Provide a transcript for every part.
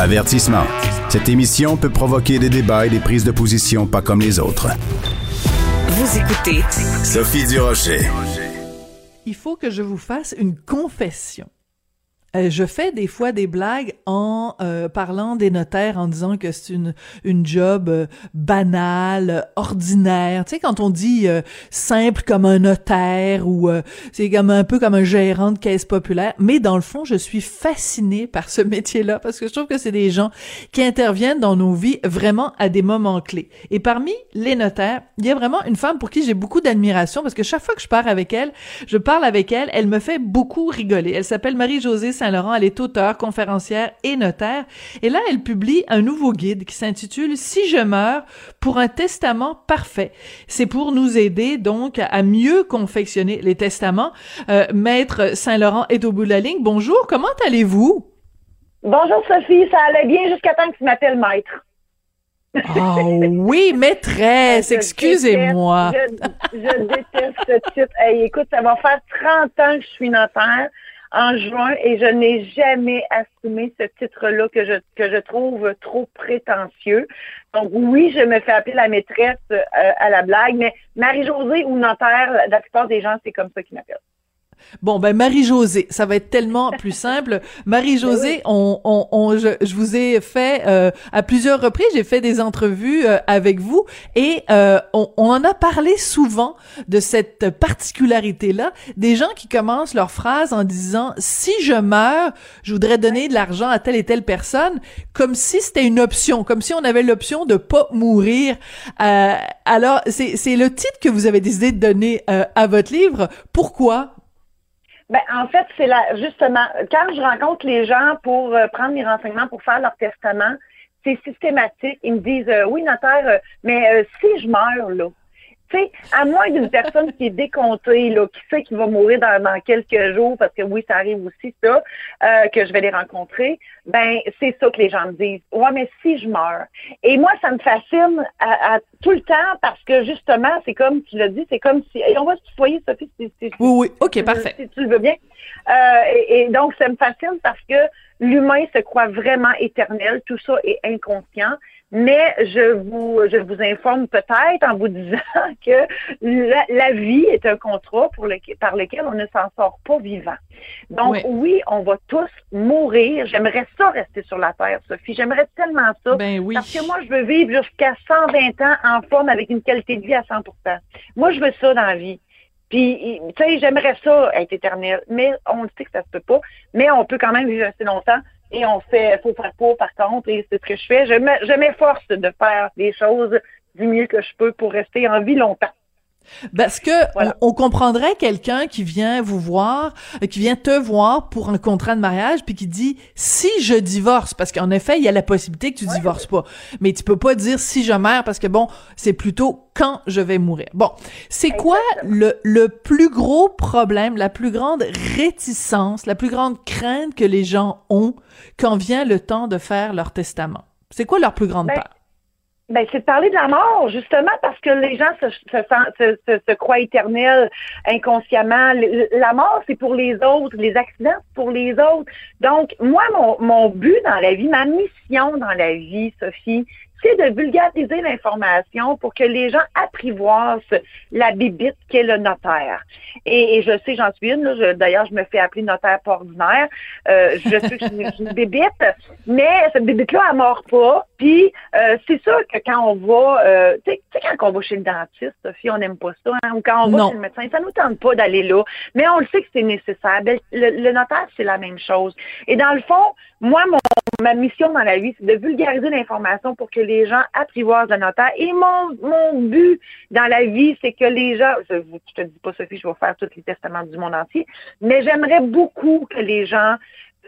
Avertissement. Cette émission peut provoquer des débats et des prises de position pas comme les autres. Vous écoutez Sophie Durocher. Il faut que je vous fasse une confession. Euh, je fais des fois des blagues en euh, parlant des notaires, en disant que c'est une une job euh, banale, ordinaire. Tu sais, quand on dit simple comme un notaire ou c'est comme un peu comme un gérant de caisse populaire. Mais dans le fond, je suis fascinée par ce métier-là parce que je trouve que c'est des gens qui interviennent dans nos vies vraiment à des moments clés. Et parmi les notaires, il y a vraiment une femme pour qui j'ai beaucoup d'admiration parce que chaque fois que je pars avec elle, je parle avec elle, elle me fait beaucoup rigoler. Elle s'appelle Marie-Josée Saint-Laurent. Elle est auteure, conférencière et notaire. Et là, elle publie un nouveau guide qui s'intitule Si je meurs pour un testament parfait. C'est pour nous aider donc à mieux confectionner les testaments. Euh, Maître Saint-Laurent est au bout de la ligne. Bonjour, comment allez-vous? Bonjour Sophie, ça allait bien jusqu'à temps que tu m'appelles maître. Oh oui, maîtresse, excusez-moi. Je, je, déteste ce titre. écoute, ça va faire 30 ans que je suis notaire en juin et je n'ai jamais assumé ce titre-là que je, que je trouve trop prétentieux. Donc oui, je me fais appeler la maîtresse euh, à la blague, mais Marie-Josée ou notaire, la plupart des gens, c'est comme ça qu'ils m'appellent. Bon, ben Marie-Josée, ça va être tellement plus simple. Marie-Josée, on, on, on je, je, vous ai fait euh, à plusieurs reprises, j'ai fait des entrevues euh, avec vous et euh, on, on, en a parlé souvent de cette particularité-là, des gens qui commencent leur phrase en disant si je meurs, je voudrais donner de l'argent à telle et telle personne, comme si c'était une option, comme si on avait l'option de pas mourir. alors, c'est le titre que vous avez décidé de donner à votre livre. Pourquoi ben, en fait, c'est là, justement, quand je rencontre les gens pour euh, prendre les renseignements pour faire leur testament, c'est systématique. Ils me disent, euh, oui, notaire, euh, mais si je meurs, là, tu sais, à moins d'une personne qui est décomptée, là, qui sait qu'il va mourir dans, quelques jours, parce que oui, ça arrive aussi, ça, euh, que je vais les rencontrer, ben, c'est ça que les gens me disent. Ouais, mais si je meurs. Et moi, ça me fascine à, tout le temps parce que justement, c'est comme tu l'as dit, c'est comme si. Et on va se tutoyer, Sophie, si, si, Oui, oui, OK, parfait. Si tu le veux bien. Euh, et, et donc, ça me fascine parce que l'humain se croit vraiment éternel, tout ça est inconscient. Mais je vous, je vous informe peut-être en vous disant que la, vie est un contrat pour le, par lequel on ne s'en sort pas vivant. Donc oui. on va tous mourir. J'aimerais ça rester sur la terre, Sophie. J'aimerais tellement ça. Ben oui. Parce que moi, je veux vivre jusqu'à 120 ans en forme avec une qualité de vie à 100% Moi, je veux ça dans la vie. Puis, tu sais, j'aimerais ça être éternel, mais on le sait que ça se peut pas. Mais on peut quand même vivre assez longtemps et on fait, faut faire quoi par contre, et c'est ce que je fais. Je m'efforce de faire des choses du mieux que je peux pour rester en vie longtemps. Parce que on, comprendrait quelqu'un qui vient vous voir, euh, qui vient te voir pour un contrat de mariage, puis qui dit si je divorce, parce qu'en effet il y a la possibilité que tu divorces pas, mais tu peux pas dire si je meurs parce que bon c'est plutôt quand je vais mourir. Bon, c'est quoi le le plus gros problème, la plus grande réticence, la plus grande crainte que les gens ont quand vient le temps de faire leur testament? C'est quoi leur plus grande ben, peur? Ben, c'est de parler de la mort, justement, parce que les gens se, se, croient éternels inconsciemment. La mort, c'est pour les autres. Les accidents, c'est pour les autres. Donc, moi, mon but dans la vie, ma mission dans la vie, Sophie, c'est de vulgariser l'information pour que les gens apprivoisent la bibite qu'est le notaire. Et, je sais, j'en suis une. D'ailleurs, je me fais appeler notaire pas ordinaire. Euh, je sais que je suis une bibite, mais cette bibite-là, elle mord pas. Puis, euh, c'est sûr que quand on va, euh, tu sais, quand on va chez le dentiste, Sophie, on n'aime pas ça, hein, ou quand on va chez le médecin, ça nous tente pas d'aller là. Mais on le sait que c'est nécessaire. Ben, le, le notaire, c'est la même chose. Et dans le fond, moi, mon, ma mission dans la vie, c'est de vulgariser l'information pour que les gens apprivoisent le notaire. Et mon, mon but dans la vie, c'est que les gens, je, ne te dis pas, Sophie, je vais faire tous les testaments du monde entier, mais j'aimerais beaucoup que les gens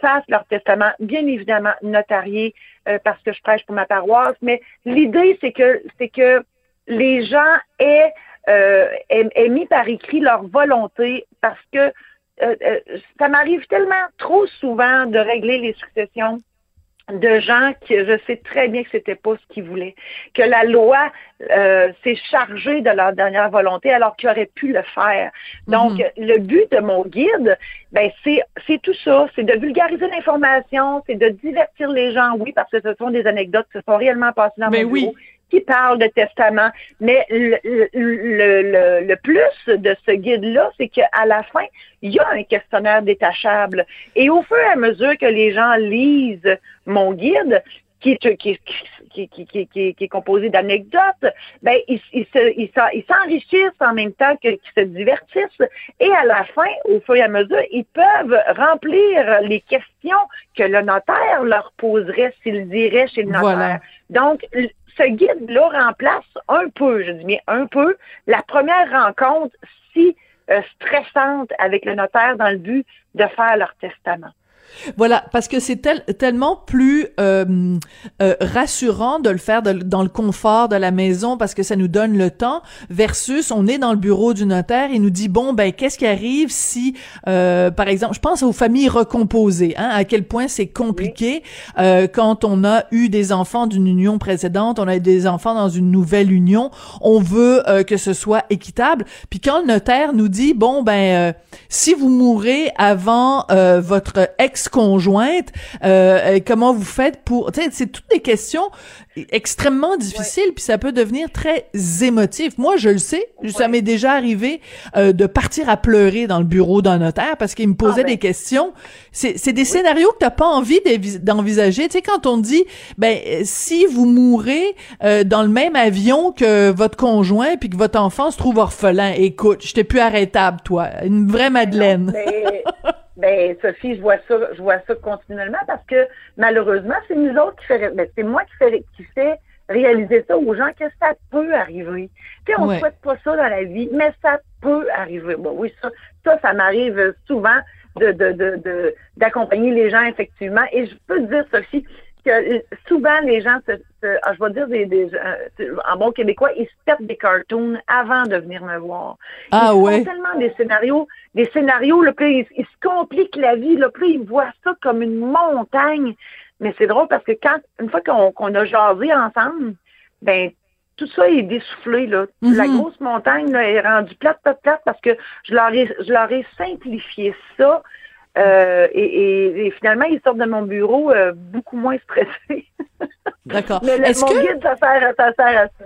fassent leur testament, bien évidemment notarié, euh, parce que je prêche pour ma paroisse, mais l'idée, c'est que c'est que les gens aient, euh, aient, mis par écrit leur volonté parce que euh, euh, ça m'arrive tellement trop souvent de régler les successions de gens que je sais très bien que c'était pas ce qu'ils voulaient, que la loi euh, s'est chargée de leur dernière volonté alors qu'ils auraient pu le faire. Donc, mhm. le but de mon guide, ben c'est c'est tout ça, c'est de vulgariser l'information, c'est de divertir les gens, oui, parce que ce sont des anecdotes qui se sont réellement passées dans mon oui qui parle de testament. Mais le, le, le, plus de ce guide-là, c'est qu'à la fin, il y a un questionnaire détachable. Et au fur et à mesure que les gens lisent mon guide, qui est, qui, qui, qui, qui est composé d'anecdotes, ben, ils, ils, ils s'enrichissent en même temps qu'ils se divertissent. Et à la fin, au fur et à mesure, ils peuvent remplir les questions que le notaire leur poserait s'ils iraient chez le notaire. Donc, ce guide-là remplace un peu, je dis bien un peu, la première rencontre si euh, stressante avec le notaire dans le but de faire leur testament. Voilà, parce que c'est tellement plus euh, euh, rassurant de le faire dans le confort de la maison parce que ça nous donne le temps versus on est dans le bureau du notaire et nous dit bon ben qu'est-ce qui arrive si euh, par exemple je pense aux familles recomposées hein, à quel point c'est compliqué quand on a eu des enfants d'une union précédente on a des enfants dans une nouvelle union on veut que ce soit équitable. Puis quand le notaire nous dit bon ben si vous mourrez avant votre ex conjointe euh, comment vous faites pour... C'est toutes des questions extrêmement difficiles, puis ça peut devenir très émotif. Moi, je le sais, ça m'est déjà arrivé euh, de partir à pleurer dans le bureau d'un notaire parce qu'il me posait ah, ben. des questions. C'est des scénarios que t'as pas envie d'envisager. Tu sais, quand on dit, ben, si vous mourrez euh, dans le même avion que votre conjoint, puis que votre enfant se trouve orphelin, écoute, j'étais plus arrêtable, toi. Une vraie Madeleine. Ben, Sophie, je vois ça, je vois ça continuellement parce que malheureusement, c'est nous autres qui fait, ben, c'est moi qui fait, qui fait réaliser ça aux gens que ça peut arriver. Tu sais, on ne souhaite pas ça dans la vie, mais ça peut arriver. Bon, oui, ça, ça, ça m'arrive souvent de, de, de, d'accompagner les gens, effectivement. Et je peux te dire, Sophie, que souvent les gens se, ah, je vais dire des, des en bon québécois, ils se pètent des cartoons avant de venir me voir. Ah ils ouais. Font tellement des scénarios, des scénarios, là, puis ils, se compliquent la vie, là, puis ils voient ça comme une montagne. Mais c'est drôle parce que quand une fois qu'on a jasé ensemble, ben tout ça est dessoufflé là. Mm-hmm. La grosse montagne là, est rendue plate, plate, plate parce que je leur ai, je leur ai simplifié ça euh, et, finalement, ils sortent de mon bureau euh, beaucoup moins stressés. D'accord. Mais le, mon guide, ça sert, ça sert à ça.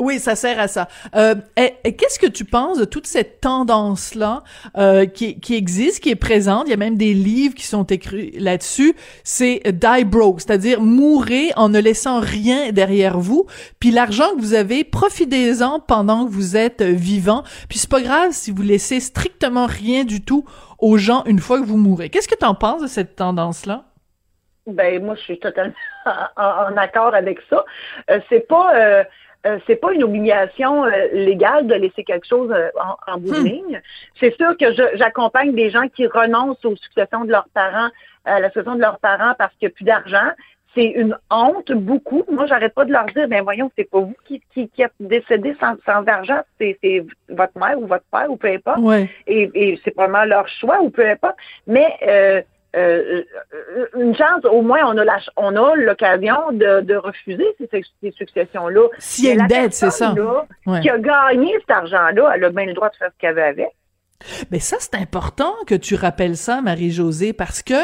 Oui, ça sert à ça. Euh, Qu'est-ce que tu penses de toute cette tendance-là euh, qui, qui existe, qui est présente? Il y a même des livres qui sont écrits là-dessus. C'est die broke, c'est-à-dire mourir en ne laissant rien derrière vous. Puis l'argent que vous avez, profitez-en pendant que vous êtes vivant. Puis c'est pas grave si vous laissez strictement rien du tout aux gens une fois que vous mourrez. Qu'est-ce que tu en penses de cette tendance-là? Ben moi, je suis totalement en, accord avec ça. Euh, c'est pas euh, euh, c'est pas une obligation légale de laisser quelque chose en, bout de hmm. ligne. C'est sûr que j'accompagne des gens qui renoncent aux successions de leurs parents, à la succession de leurs parents parce qu'il n'y a plus d'argent c'est une honte beaucoup. Moi, j'arrête pas de leur dire, ben voyons, c'est pas vous qui, qui, qui êtes décédé sans, sans argent, c'est, votre mère ou votre père ou peu importe. Et, et c'est probablement leur choix ou peu importe. Mais euh, euh, une chance, au moins, on a la, on a l'occasion de, de refuser ces, ces successions-là. S'il y a une dette, c'est ça. Qui a gagné cet argent-là, elle a bien le droit de faire ce qu'elle veut avec. Mais ça, c'est important que tu rappelles ça, Marie-Josée, parce que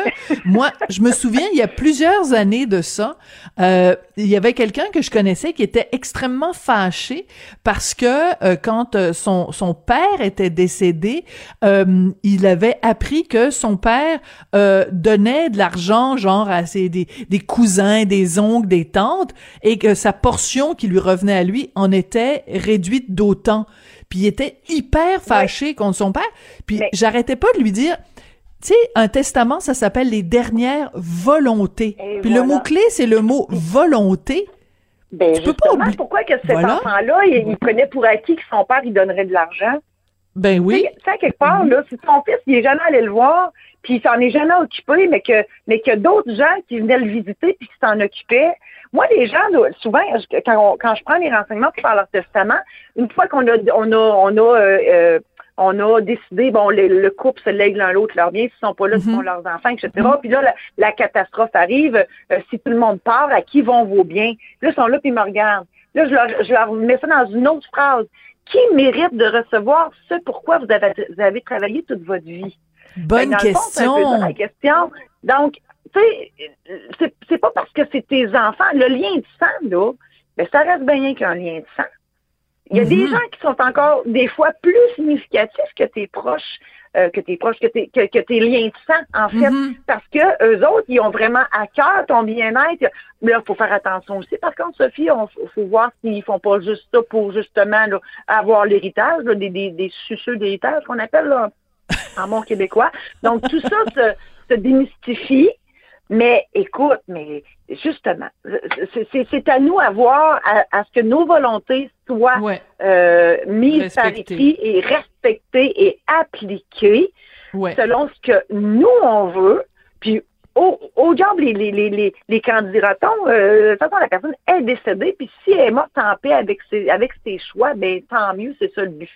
moi, je me souviens, il y a plusieurs années de ça, euh, il y avait quelqu'un que je connaissais qui était extrêmement fâché parce que euh, quand euh, son, son père était décédé, il avait appris que son père donnait de l'argent, genre à ses, des, des cousins, des oncles, des tantes, et que sa portion qui lui revenait à lui en était réduite d'autant puis il était hyper fâché contre son père. Puis j'arrêtais pas de lui dire, tu sais, un testament, ça s'appelle les dernières volontés. puis le mot-clé, c'est le mot volonté. Ben, tu peux pas oublier. pourquoi que cet enfant-là, il, prenait pour acquis que son père, il donnerait de l'argent? Ben oui. Tu sais, quelque part, là, si ton fils, il est jamais allé le voir, puis il s'en est jamais occupé, mais que mais que d'autres gens qui venaient le visiter puis qui s'en occupaient. Moi, les gens, souvent, quand, quand je prends les renseignements pour faire leur testament, une fois qu'on a on a on a euh, euh, on a décidé, bon, le, couple se lègue l'un l'autre leurs biens, s'ils sont pas là, ce sont mhm. leurs enfants, etc. Puis là, la, catastrophe arrive. Euh, si tout le monde part, à qui vont vos biens? Là, ils sont là, puis ils me regardent. Là, je leur, je leur mets ça dans une autre phrase. Qui mérite de recevoir ce pourquoi vous avez, vous avez travaillé toute votre vie? Bonne ben, question. la question. Donc, tu sais, c'est pas parce que c'est tes enfants. Le lien de sang, là, ben, ça reste bien qu'un lien de sang. Il y a des mhm. gens qui sont encore des fois plus significatifs que tes proches, euh, que tes proches, que tes, que, tes liens de sang, en fait, mhm. parce que eux autres, ils ont vraiment à cœur ton bien-être. Là, il faut faire attention aussi. Par contre, Sophie, il faut voir s'ils font pas juste ça pour justement avoir l'héritage, des, des, des suceux d'héritage qu'on appelle là, en bon québécois. Donc, tout ça se, démystifie. Mais écoute, mais justement, c'est à nous à voir à, ce que nos volontés soient euh, mises par écrit et respectées et appliquées selon ce que nous on veut. Puis au, au diable les, les, les, les candidatons, euh, de toute façon, la personne est décédée, puis si elle est morte en paix avec ses, avec ses choix, ben tant mieux, c'est ça le but.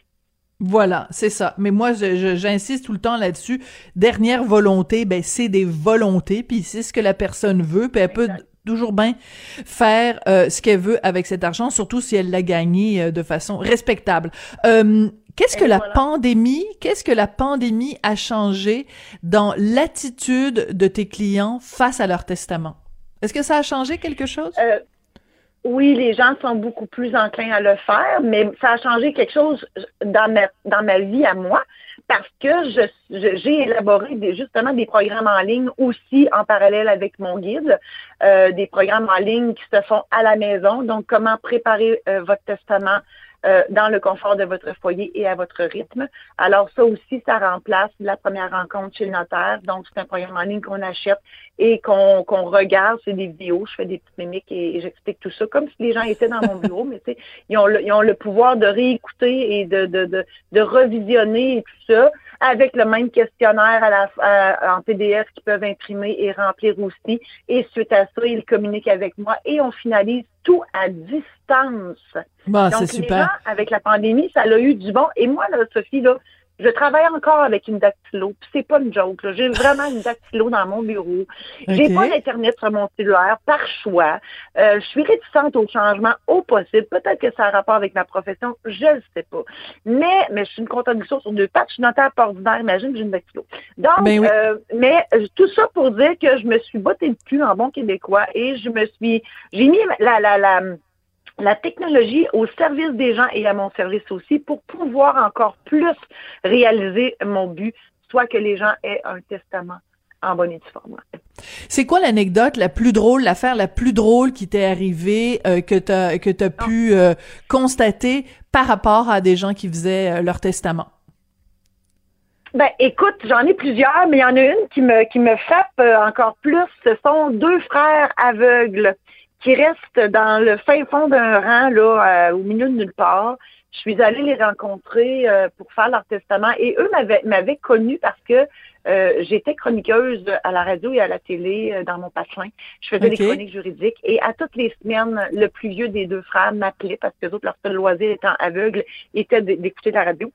Voilà, c'est ça. Mais moi, j'insiste tout le temps là-dessus. Dernière volonté, ben c'est des volontés, puis c'est ce que la personne veut, puis elle peut toujours bien faire euh, ce qu'elle veut avec cet argent, surtout si elle l'a gagné euh, de façon respectable. Euh, qu'est-ce que la pandémie, qu'est-ce que la pandémie a changé dans l'attitude de tes clients face à leur testament? Est-ce que ça a changé quelque chose? Oui, les gens sont beaucoup plus enclins à le faire, mais ça a changé quelque chose dans ma, dans ma vie à moi parce que je, j'ai élaboré des, justement des programmes en ligne aussi en parallèle avec mon guide, euh, des programmes en ligne qui se font à la maison. Donc, comment préparer euh, votre testament euh, dans le confort de votre foyer et à votre rythme. Alors ça aussi, ça remplace la première rencontre chez le notaire. Donc c'est un programme en ligne qu'on achète et qu'on regarde. C'est des vidéos, je fais des petites mimiques et, j'explique tout ça comme si les gens étaient dans mon bureau, mais tu sais, ils ont, le, ils ont le pouvoir de réécouter et de, de, de, de revisionner et tout ça avec le même questionnaire à la, en PDF qu'ils peuvent imprimer et remplir aussi. Et suite à ça, ils communiquent avec moi et on finalise tout à distance. Bah, Donc, les gens, avec la pandémie, ça a eu du bon. Et moi, là, Sophie, là, je travaille encore avec une dactylo. C'est pas une joke. J'ai vraiment une dactylo dans mon bureau. J'ai pas d'internet sur mon cellulaire par choix. Euh, je suis réticente au changement au possible. Peut-être que ça a rapport avec ma profession. Je ne sais pas. Mais mais je suis une comptabilisation sur deux pattes. Je suis notaire ordinaire. Imagine, j'ai une dactylo. Donc, ben euh, mais tout ça pour dire que je me suis bottée le cul en bon québécois et je me suis, j'ai mis la la la la technologie au service des gens et à mon service aussi pour pouvoir encore plus réaliser mon but, soit que les gens aient un testament en bonne et due forme. C'est quoi l'anecdote la plus drôle, l'affaire la plus drôle qui t'est arrivée, euh, que tu as, que as pu euh, constater par rapport à des gens qui faisaient euh, leur testament? Ben, écoute, j'en ai plusieurs, mais il y en a une qui me, qui me frappe encore plus. Ce sont deux frères aveugles qui restent dans le fin fond d'un rang, là, euh, au milieu de nulle part. Je suis allée les rencontrer euh, pour faire leur testament et eux m'avaient, m'avaient connue parce que euh, j'étais chroniqueuse à la radio et à la télé dans mon patelin. Je faisais des chroniques juridiques et à toutes les semaines, le plus vieux des deux frères m'appelait parce que les autres, leur seul loisir étant aveugle, était d'écouter la radio.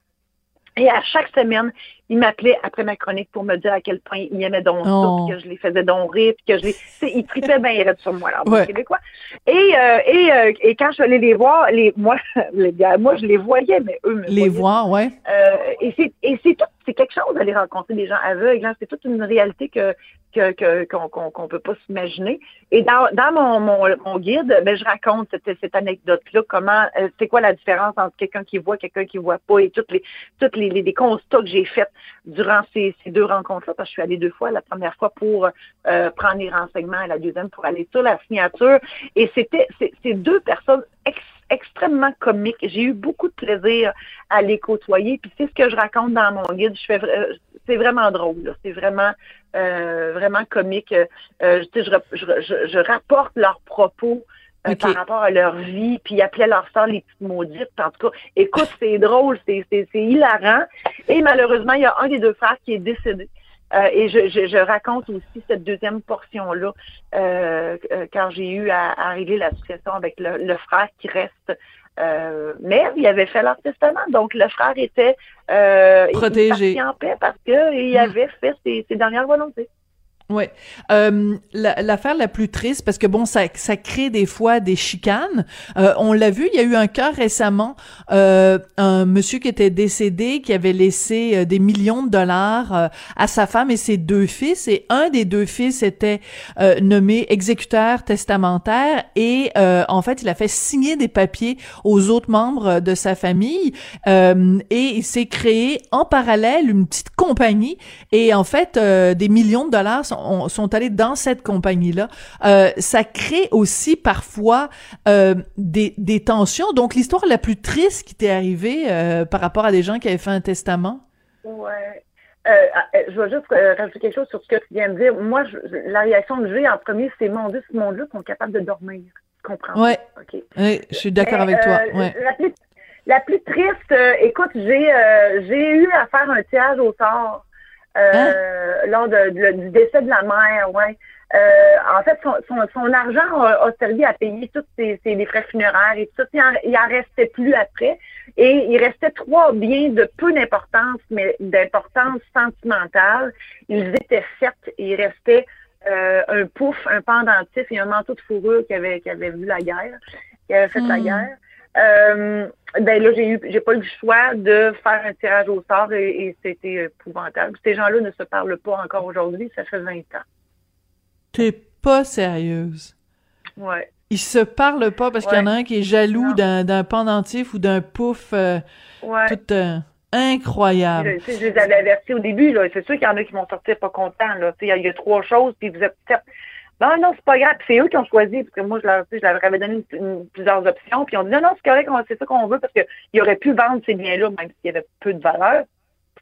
Et à chaque semaine, il m'appelait après ma chronique pour me dire à quel point il aimait donc ça, oh. que je les faisais donc rire, puis que je les... Il tripait bien raide sur moi, là, ouais. québécois. Et, euh, et, euh, et quand je suis allée les voir, les, moi, les gars, moi, je les voyais, mais eux me Les voir, ouais. Euh, et c'est, et c'est tout, c'est quelque chose d'aller rencontrer des gens aveugles, hein. c'est toute une réalité que, que, qu'on, qu'on peut pas s'imaginer. Et dans, dans mon, mon, mon guide, ben, je raconte cette, cette anecdote-là, comment, euh, c'est quoi la différence entre quelqu'un qui voit, quelqu'un qui voit pas, et toutes les, toutes les, les, constats que j'ai faits durant ces, ces deux rencontres-là, parce que je suis allée deux fois, la première fois pour euh, prendre les renseignements et la deuxième pour aller sur la signature. Et c'était, c'est deux personnes extrêmement comiques. J'ai eu beaucoup de plaisir à les côtoyer. Puis c'est ce que je raconte dans mon guide. Je fais, euh, c'est vraiment drôle. C'est vraiment, euh, vraiment comique. Euh, je, je, je, je, rapporte leurs propos euh, par rapport à leur vie, puis ils appelaient leur sœur les petites maudites. En tout cas, écoute, c'est drôle, c'est hilarant. Et malheureusement, il y a un des deux frères qui est décédé. Euh, et je, je, je, raconte aussi cette deuxième portion-là euh, quand j'ai eu à, à, régler la succession avec le, le frère qui reste euh, mais il avait fait leur testament, donc le frère était euh, protégé en paix parce qu'il hmm. avait fait ses, ses dernières volontés. Ouais, euh, l'affaire la, plus triste parce que bon, ça, ça crée des fois des chicanes. Euh, on l'a vu, il y a eu un cas récemment, euh, un monsieur qui était décédé, qui avait laissé euh, des millions de dollars euh, à sa femme et ses deux fils, et un des deux fils était euh, nommé exécuteur testamentaire. Et en fait, il a fait signer des papiers aux autres membres de sa famille. Et il s'est créé en parallèle une petite compagnie. Et en fait, des millions de dollars sont, allés dans cette compagnie-là. Euh, ça crée aussi parfois euh, des, des, tensions. Donc, l'histoire la plus triste qui t'est arrivée euh, par rapport à des gens qui avaient fait un testament? Ouais. Je vais juste rajouter quelque chose sur ce que tu viens de dire. Moi, la réaction que j'ai en premier, c'est mon Dieu, ce monde-là sont capables de dormir. Tu comprends? Ouais. Oui, je suis d'accord avec toi. Ouais. La plus, la plus triste, écoute, j'ai j'ai eu à faire un tirage au sort Hein? Euh, lors du décès de la mère, ouais. Euh, en fait, son, son, argent a, servi à payer tous ses, les frais funéraires et tout ça. Il en, restait plus après. Et il restait trois biens de peu d'importance, mais d'importance sentimentale. Ils étaient sept et il restait euh, un pouf, un pendentif et un manteau de fourrure qui avait, qui avait vu la guerre, qui avait fait la hmm. guerre. Euh, ben là, j'ai eu, j'ai pas eu le choix de faire un tirage au sort et, c'était épouvantable. Ces gens-là ne se parlent pas encore aujourd'hui, ça fait 20 ans. T'es pas sérieuse. Ouais. Ils se parlent pas parce qu'il y en a un qui est jaloux d'un, pendentif ou d'un pouf euh, tout euh, incroyable. Je, je, les avais avertis au début, là. C'est sûr qu'il y en a qui vont sortir pas contents, là. Il y, y, a trois choses, puis vous êtes non, non, c'est pas grave. C'est eux qui ont choisi, parce que moi, je leur, je leur avais donné plusieurs options. Puis on dit non, non, c'est correct, c'est ça qu'on veut, parce qu'ils auraient pu vendre ces biens-là, même s'il y avait peu de valeur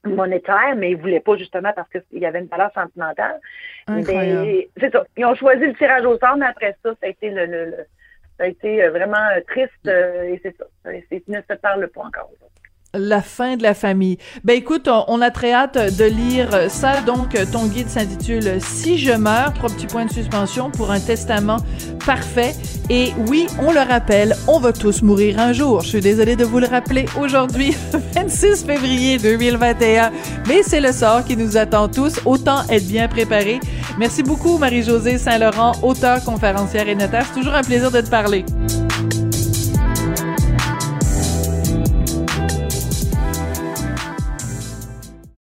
monétaire, mais ils voulaient pas justement parce qu'il y avait une valeur sentimentale. C'est ça. Ils ont choisi le tirage au sort, mais après ça, ça a été le, le, ça a été vraiment triste euh, et c'est ça. Ils ne se parlent pas encore la fin de la famille. Ben écoute, on, a très hâte de lire ça. Donc, ton guide s'intitule Si je meurs, trois petits points de suspension pour un testament parfait. Et oui, on le rappelle, on va tous mourir un jour. Je suis désolée de vous le rappeler aujourd'hui, 26 février 2021. Mais c'est le sort qui nous attend tous. Autant être bien préparé. Merci beaucoup, Marie-Josée Saint-Laurent, auteure, conférencière et notaire. C'est toujours un plaisir de te parler.